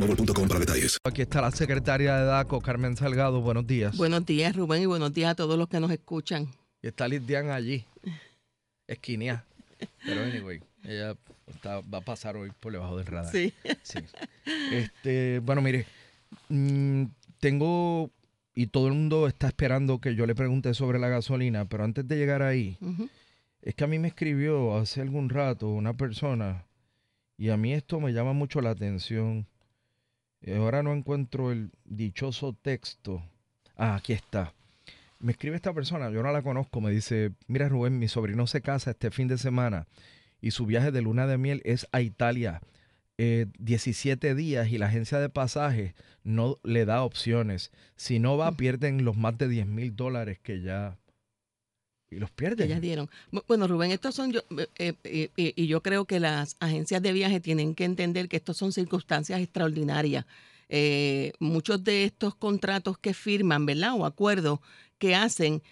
boostmobile.com para detalles. Aquí está la secretaria de DACO, Carmen Salgado. Buenos días. Buenos días, Rubén, y buenos días a todos los que nos escuchan. Y está Lidian allí, esquinea. Pero anyway, ella está- va a pasar hoy por debajo del radar. Sí. Sí. Este, bueno, mire, mm, tengo y todo el mundo está esperando que yo le pregunte sobre la gasolina, pero antes de llegar ahí, es que a mí me escribió hace algún rato una persona y a mí esto me llama mucho la atención. Ahora no encuentro el dichoso texto. Ah, aquí está. Me escribe esta persona, yo no la conozco, me dice, mira Rubén, mi sobrino se casa este fin de semana y su viaje de luna de miel es a Italia. eh, 17 días y la agencia de pasajes no le da opciones. Si no va, pierden los más de 10 mil dólares que ya... Y los pierden. ya dieron. Bu- Bueno, Rubén, estos son yo, eh, eh, eh, y yo creo que las agencias de viaje tienen que entender que estos son circunstancias extraordinarias. Muchos de estos contratos que firman, ¿verdad? O acuerdos que hacen,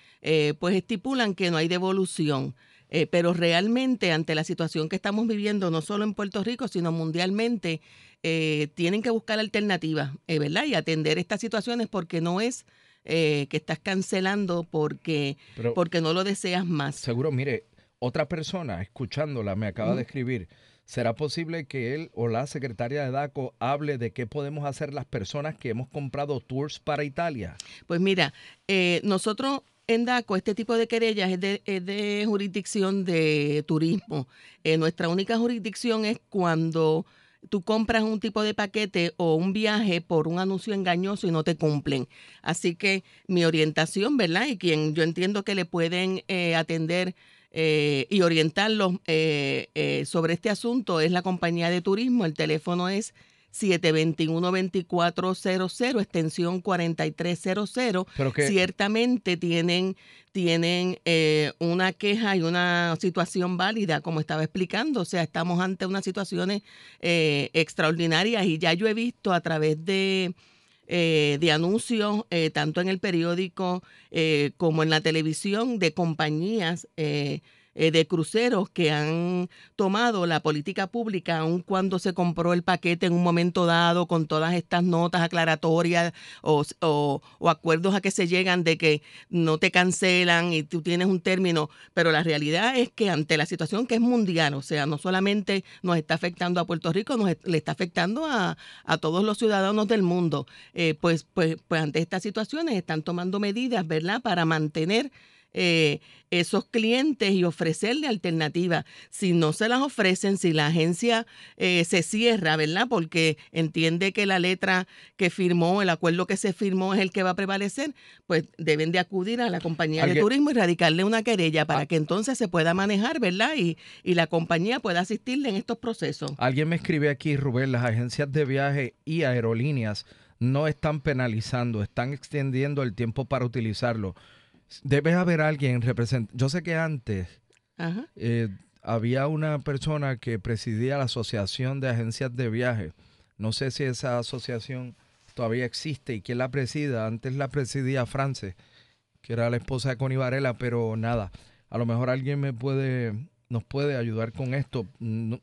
pues estipulan que no hay devolución. Eh, pero realmente ante la situación que estamos viviendo, no solo en Puerto Rico, sino mundialmente, eh, tienen que buscar alternativas, eh, ¿verdad? Y atender estas situaciones porque no es eh, que estás cancelando porque, Pero- porque no lo deseas más. Seguro, mire, otra persona escuchándola me acaba de escribir. ¿Será posible que él o la secretaria de DACO hable de qué podemos hacer las personas que hemos comprado tours para Italia? Pues mira, eh, nosotros en DACO, este tipo de querellas es de, jurisdicción de turismo. Eh, nuestra única jurisdicción es cuando tú compras un tipo de paquete o un viaje por un anuncio engañoso y no te cumplen. Así que mi orientación, ¿verdad? Y quien yo entiendo que le pueden eh, atender eh, y orientarlos sobre este asunto es la compañía de turismo. El teléfono es 721-2400, extensión 4300. Pero que- Ciertamente tienen, tienen eh, una queja y una situación válida, como estaba explicando. O sea, estamos ante unas situaciones eh, extraordinarias y ya yo he visto a través de, eh, de anuncios, eh, tanto en el periódico eh, como en la televisión, de compañías. Eh, de cruceros que han tomado la política pública, aun cuando se compró el paquete en un momento dado, con todas estas notas aclaratorias o, o- acuerdos a que se llegan de que no te cancelan y tú tienes un término, pero la realidad es que ante la situación que es mundial, o sea, no solamente nos está afectando a Puerto Rico, nos le está afectando a, a todos los ciudadanos del mundo, eh, pues, pues, pues ante estas situaciones están tomando medidas, ¿verdad?, para mantener eh, esos clientes y ofrecerle alternativas. Si no se las ofrecen, si la agencia eh, se cierra, ¿verdad? Porque entiende que la letra que firmó, el acuerdo que se firmó es el que va a prevalecer, pues deben de acudir a la compañía de turismo y radicarle una querella para ah. que entonces se pueda manejar, ¿verdad? Y, y la compañía pueda asistirle en estos procesos. Alguien me escribe aquí, Rubén, las agencias de viaje y aerolíneas no están penalizando, están extendiendo el tiempo para utilizarlo. Debe haber alguien representante. Yo sé que antes eh, había una persona que presidía la Asociación de Agencias de Viaje. No sé si esa asociación todavía existe y quién la presida. Antes la presidía France, que era la esposa de Connie Varela, pero nada. A lo mejor alguien me puede, nos puede ayudar con esto no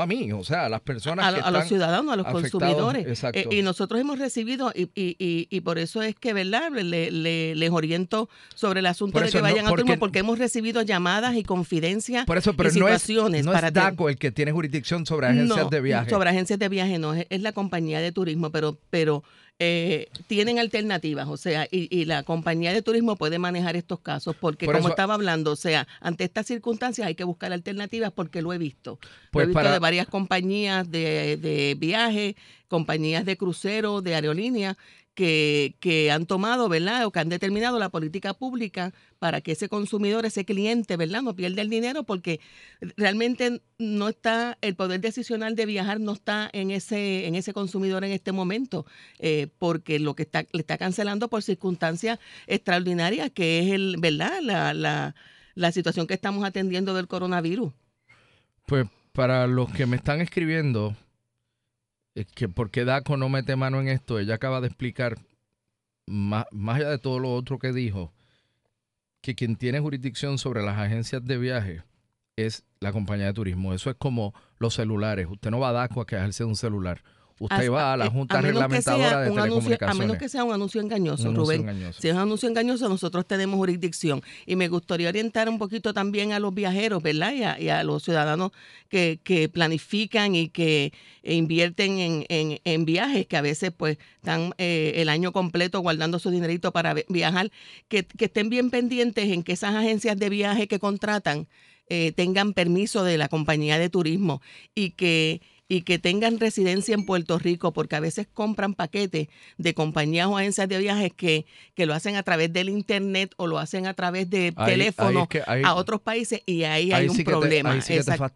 a mí, o sea, a las personas a, que a los ciudadanos, a los consumidores. Eh, y nosotros hemos recibido, y, y, y, por eso es que, ¿verdad? Le, les oriento sobre el asunto de que vayan a turno, porque hemos recibido llamadas y confidencias por eso, pero y situaciones. No es, no es DACO el que tiene jurisdicción sobre agencias de viaje. Sobre agencias de viaje, no, es, es la compañía de turismo, pero, pero eh, tienen alternativas, o sea, y, la compañía de turismo puede manejar estos casos, porque como estaba hablando, o sea, ante estas circunstancias hay que buscar alternativas porque lo he visto. lo pues he visto de varias compañías de, de viaje, compañías de crucero, de aerolínea, que, que, han tomado, ¿verdad? O que han determinado la política pública para que ese consumidor, ese cliente, ¿verdad? No pierda el dinero porque realmente no está, el poder decisional de viajar no está en ese, en ese consumidor en este momento, eh, porque lo que está, le está cancelando por circunstancias extraordinarias, que es el, ¿verdad? La, la, la situación que estamos atendiendo del coronavirus. Pues para los que me están escribiendo, que por qué DACO no mete mano en esto, ella acaba de explicar, más, más allá de todo lo otro que dijo, que quien tiene jurisdicción sobre las agencias de viaje es la compañía de turismo. Eso es como los celulares. Usted no va a DACO a quejarse de un celular usted va a la Junta Reglamentadora de Telecomunicaciones. a menos que sea un anuncio engañoso, Rubén. Si es un anuncio engañoso, nosotros tenemos jurisdicción. Y me gustaría orientar un poquito también a los viajeros, ¿verdad? Y a, los ciudadanos que, planifican y que invierten en, viajes, que a veces pues están eh, el año completo guardando su dinerito para viajar, que, estén bien pendientes en que esas agencias de viaje que contratan eh, tengan permiso de la compañía de turismo y que y que tengan residencia en Puerto Rico, porque a veces compran paquetes de compañías o agencias de viajes que, que lo hacen a través del Internet o lo hacen a través de teléfono a otros países y ahí, hay un problema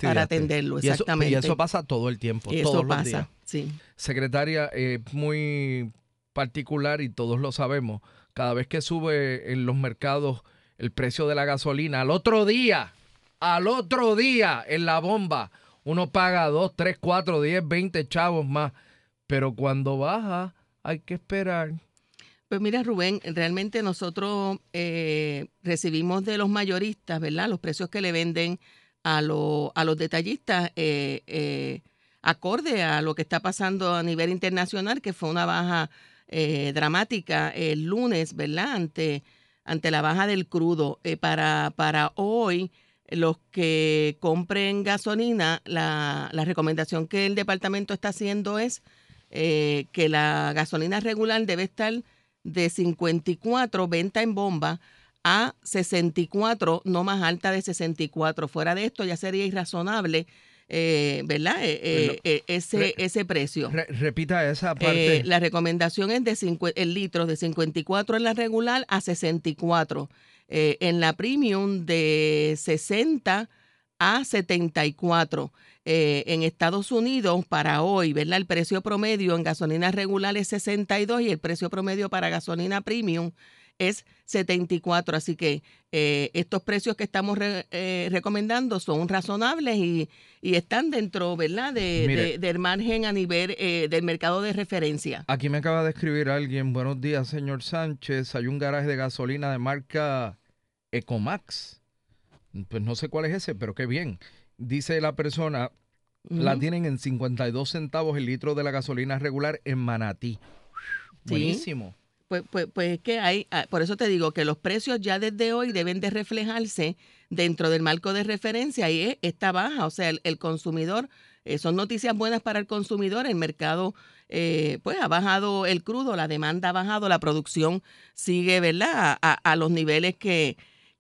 para atenderlo. Exactamente. Y eso, pasa todo el tiempo. Eso todos pasa, los días. sí. Secretaria, es muy particular y todos lo sabemos. Cada vez que sube en los mercados el precio de la gasolina, al otro día, al otro día en la bomba uno paga 2, 3, 4, 10, 20 chavos más, pero cuando baja hay que esperar. Pues mira, Rubén, realmente nosotros eh, recibimos de los mayoristas, ¿verdad? Los precios que le venden a, a los detallistas eh, eh, acorde a lo que está pasando a nivel internacional, que fue una baja dramática el lunes, ¿verdad? Ante, ante la baja del crudo. para, para hoy los que compren gasolina, la, recomendación que el departamento está haciendo es eh, que la gasolina regular debe estar de 54 venta en bomba a 64, no más alta de 64. Fuera de esto ya sería irrazonable. Eh, ¿Verdad? Eh, ese, ese precio. repita esa parte. la recomendación es de el litro de 54 en la regular a 64 eh, en la premium de 60 a 74. Eh, en Estados Unidos, para hoy, ¿verdad? El precio promedio en gasolina regular es 62 y el precio promedio para gasolina premium es 74. Así que eh, estos precios que estamos recomendando son razonables y, están dentro, ¿verdad?, de, del margen a nivel del mercado de referencia. Aquí me acaba de escribir alguien, buenos días, señor Sánchez, hay un garaje de gasolina de marca Ecomax. Pues no sé cuál es ese, pero qué bien. Dice la persona, la tienen en 52 centavos el litro de la gasolina regular en Manatí. Buenísimo. Pues, pues, pues es que hay, ah, por eso te digo que los precios ya desde hoy deben de reflejarse dentro del marco de referencia y es esta baja, o sea, el, consumidor, eh, son noticias buenas para el consumidor, el mercado eh, pues ha bajado el crudo, la demanda ha bajado, la producción sigue, ¿verdad? A los niveles que,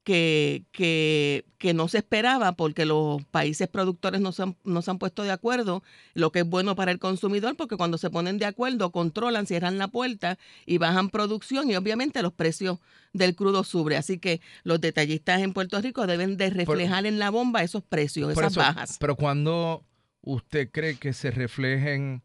que, que, que, no se esperaba porque los países productores no se, han, no se han puesto de acuerdo, lo que es bueno para el consumidor, porque cuando se ponen de acuerdo, controlan, cierran la puerta y bajan producción y obviamente los precios del crudo suben. Así que los detallistas en Puerto Rico deben de reflejar en la bomba esos precios, esas bajas. Pero cuando usted cree que se reflejen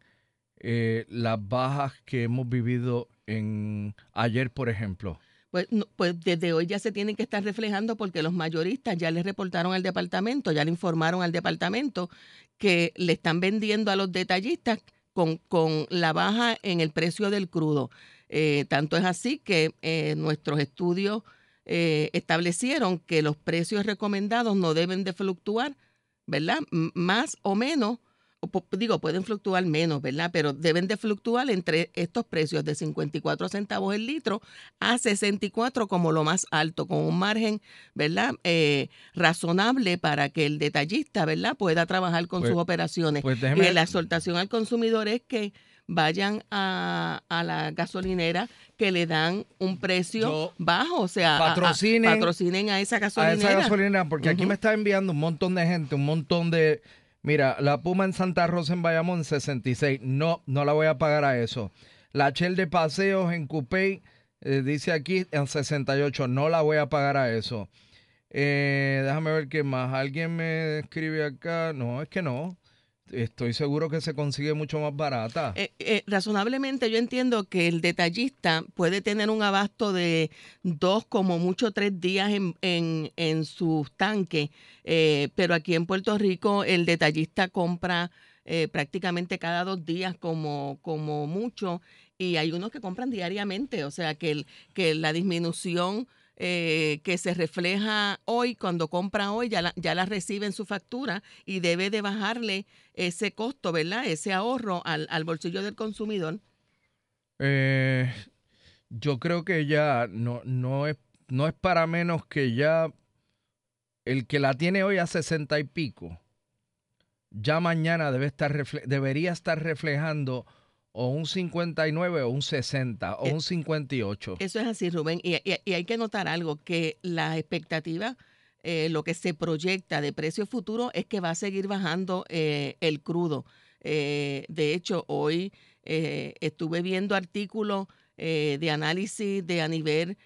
eh, las bajas que hemos vivido en ayer, por ejemplo? Pues, pues desde hoy ya se tienen que estar reflejando porque los mayoristas ya le reportaron al departamento, ya le informaron al departamento que le están vendiendo a los detallistas con, con la baja en el precio del crudo. Eh, tanto es así que eh, nuestros estudios eh, establecieron que los precios recomendados no deben de fluctuar, ¿verdad? más o menos digo, pueden fluctuar menos, ¿verdad? Pero deben de fluctuar entre estos precios de 54 centavos el litro a 64 como lo más alto, con un margen, ¿verdad? Eh, razonable para que el detallista, ¿verdad? Pueda trabajar con sus pues, operaciones. Pues y la exhortación al consumidor es que vayan a, la gasolinera que le dan un precio bajo, o sea, patrocinen a, patrocinen a esa gasolinera. A esa gasolinera, porque aquí me está enviando un montón de gente, un montón de Mira, la Puma en Santa Rosa en Bayamón 66. No, no la voy a pagar a eso. La Shell de paseos en Coupé eh, dice aquí en 68. No la voy a pagar a eso. Eh, déjame ver qué más. ¿Alguien me escribe acá? No, es que no estoy seguro que se consigue mucho más barata. Eh, eh, razonablemente yo entiendo que el detallista puede tener un abasto de dos, como mucho tres días en, en, en sus tanques, eh, pero aquí en Puerto Rico el detallista compra prácticamente cada dos días como, como mucho y hay unos que compran diariamente, o sea que, el, que la disminución eh, que se refleja hoy, cuando compra hoy, ya la, ya la recibe en su factura y debe de bajarle ese costo, ¿verdad? Ese ahorro al, al bolsillo del consumidor. Eh, yo creo que ya no, no, es, no es para menos que ya el que la tiene hoy a sesenta y pico, ya mañana debe estar debería estar reflejando o un 59 o un 60 o eh, un 58. Eso es así, Rubén. Y, hay que notar algo, que la expectativa, eh, lo que se proyecta de precio futuro es que va a seguir bajando eh, el crudo. de hecho, hoy estuve viendo artículos de análisis de a nivel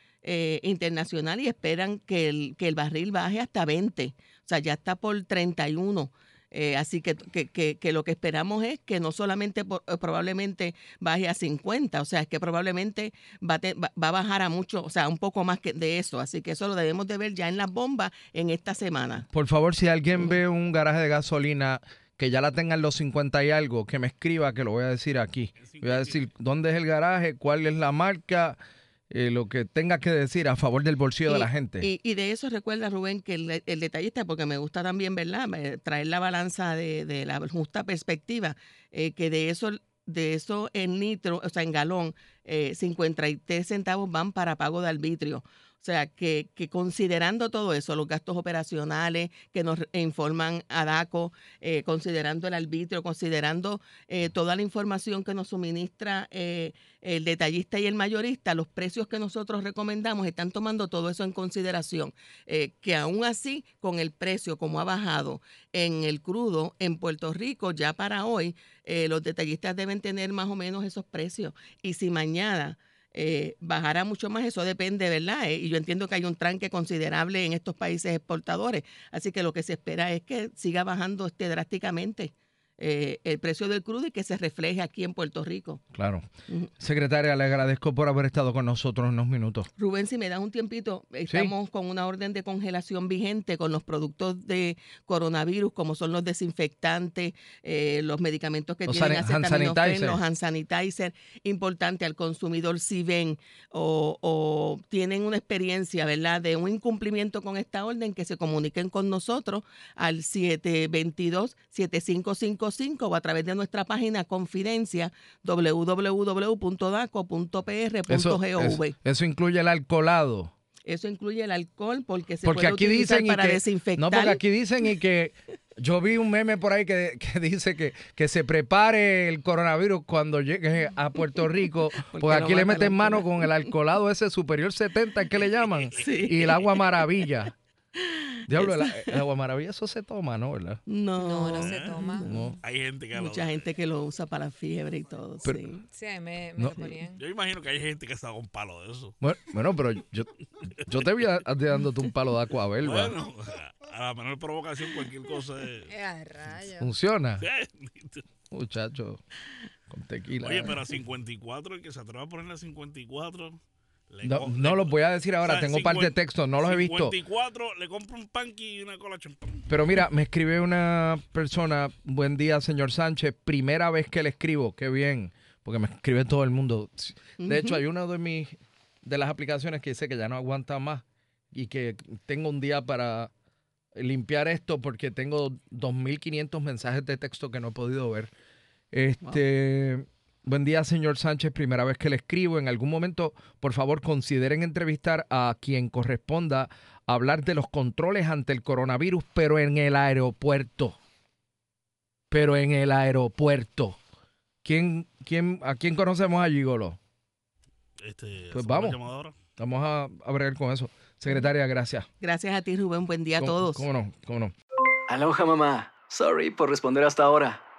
internacional y esperan que el, que el barril baje hasta 20. O sea, ya está por 31. Eh, así que, que, lo que esperamos es que no solamente eh, probablemente baje a 50, o sea, es que probablemente va, va, a bajar a mucho, o sea, un poco más que de eso. Así que eso lo debemos de ver ya en las bombas en esta semana. Por favor, si alguien ve un garaje de gasolina que ya la tengan los 50 y algo, que me escriba, que lo voy a decir aquí. Voy a decir dónde es el garaje, cuál es la marca eh, lo que tenga que decir a favor del bolsillo de la gente. Y, de eso recuerda, Rubén, que el, detallista, porque me gusta también, ¿verdad?, traer la balanza de, la justa perspectiva, eh, que de eso de eso en nitro, o sea, en galón, eh, 53 centavos van para pago de arbitrio. O sea, que, considerando todo eso, los gastos operacionales que nos informan a DACO, eh, considerando el arbitrio, considerando eh, toda la información que nos suministra eh, el detallista y el mayorista, los precios que nosotros recomendamos están tomando todo eso en consideración. que aún así, con el precio como ha bajado en el crudo en Puerto Rico, ya para hoy, los detallistas deben tener más o menos esos precios. Y si mañana eh, bajará mucho más, eso depende, ¿verdad? Eh, y yo entiendo que hay un tranque considerable en estos países exportadores, así que lo que se espera es que siga bajando este drásticamente. Eh, el precio del crudo y que se refleje aquí en Puerto Rico. Claro. Secretaria, le agradezco por haber estado con nosotros unos minutos. Rubén, si me das un tiempito, estamos con una orden de congelación vigente con los productos de coronavirus, como son los desinfectantes, eh, los medicamentos que los tienen acetaminofén, los hand sanitizer. Importante al consumidor si ven o, o tienen una experiencia, ¿verdad?, de un incumplimiento con esta orden, que se comuniquen con nosotros al 722 755 o a través de nuestra página confidencia www.daco.pr.gov. Eso, incluye el alcoholado. Eso incluye el alcohol porque se puede aquí utilizar dicen para desinfectar. No, porque aquí dicen y que Yo vi un meme por ahí que, que dice que, que se prepare el coronavirus cuando llegue a Puerto Rico, porque, aquí le meten mano con el alcoholado ese superior 70, ¿qué le llaman? Sí. Y el agua maravilla. Diablo, el, el agua maravilla, eso se toma, ¿no? ¿Verdad? No, No, no se toma. No. Hay gente que lo Mucha gente que lo usa para fiebre y todo, Pero- sí. Sí, a mí me, me No. lo ponían. Yo imagino que hay gente que está con palo de eso. Bueno, bueno, pero yo, yo te vi a- a- dándote un palo de aquabelva. Bueno, a la menor provocación cualquier cosa es... Eh. Funciona, muchacho. Con tequila. Oye, pero a 54, el que se atreva a ponerle a 54... le No, no los voy a decir ahora, o sea, tengo parte de 50 texto, no los he visto. 54, le compro un panqui y una cola champán. Pero mira, me escribe una persona, buen día, señor Sánchez, primera vez que le escribo, qué bien, porque me escribe todo el mundo. De hecho, hay una de mis de las aplicaciones que dice que ya no aguanta más y que tengo un día para limpiar esto porque tengo 2.500 mensajes de texto que no he podido ver. Este, buen día, señor Sánchez, primera vez que le escribo. En algún momento, por favor, consideren entrevistar a quien corresponda a hablar de los controles ante el coronavirus, pero en el aeropuerto. Pero en el aeropuerto. ¿Quién, quién, ¿A quién conocemos allí, Golo? Este, Pues ¿hacemos vamos. Vamos a, a bregar con eso. Secretaria, gracias. Gracias a ti, Rubén. Buen día a ¿Cómo- todos. ¿Cómo no? ¿Cómo no? Aloha mamá. Sorry por responder hasta ahora.